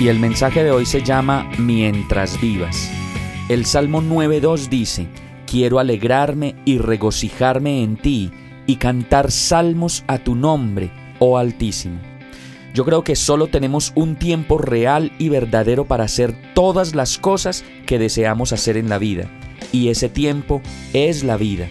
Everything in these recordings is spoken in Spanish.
Y el mensaje de hoy se llama Mientras vivas. El Salmo 9.2 dice, Quiero alegrarme y regocijarme en ti y cantar salmos a tu nombre, oh Altísimo. Yo creo que solo tenemos un tiempo real y verdadero para hacer todas las cosas que deseamos hacer en la vida. Y ese tiempo es la vida.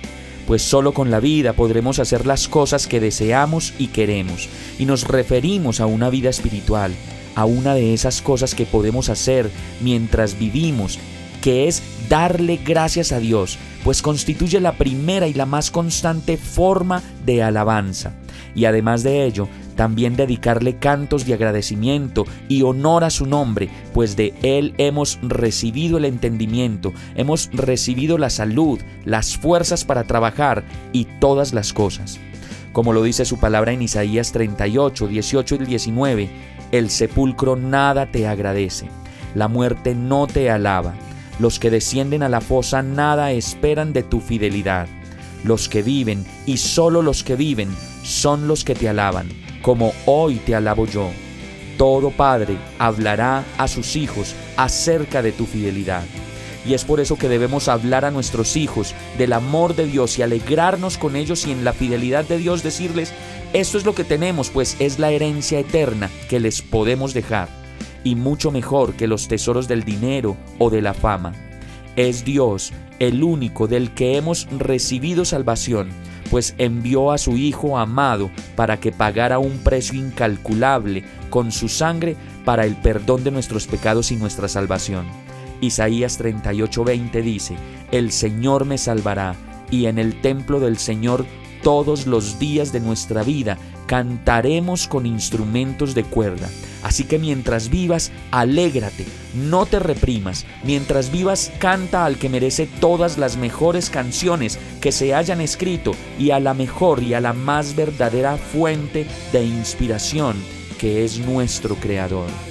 Pues solo con la vida podremos hacer las cosas que deseamos y queremos. Y nos referimos a una vida espiritual, a una de esas cosas que podemos hacer mientras vivimos, que es darle gracias a Dios pues constituye la primera y la más constante forma de alabanza. Y además de ello, también dedicarle cantos de agradecimiento y honor a su nombre, pues de Él hemos recibido el entendimiento, hemos recibido la salud, las fuerzas para trabajar y todas las cosas. Como lo dice su palabra en Isaías 38, 18 y 19, el sepulcro nada te agradece, la muerte no te alaba los que descienden a la fosa nada esperan de tu fidelidad. Los que viven, y solo los que viven, son los que te alaban, como hoy te alabo yo. Todo padre hablará a sus hijos acerca de tu fidelidad. Y es por eso que debemos hablar a nuestros hijos del amor de Dios y alegrarnos con ellos y en la fidelidad de Dios decirles, esto es lo que tenemos, pues es la herencia eterna que les podemos dejar y mucho mejor que los tesoros del dinero o de la fama. Es Dios el único del que hemos recibido salvación, pues envió a su Hijo amado para que pagara un precio incalculable con su sangre para el perdón de nuestros pecados y nuestra salvación. Isaías 38:20 dice, El Señor me salvará, y en el templo del Señor todos los días de nuestra vida cantaremos con instrumentos de cuerda. Así que mientras vivas, alégrate, no te reprimas. Mientras vivas, canta al que merece todas las mejores canciones que se hayan escrito y a la mejor y a la más verdadera fuente de inspiración que es nuestro Creador.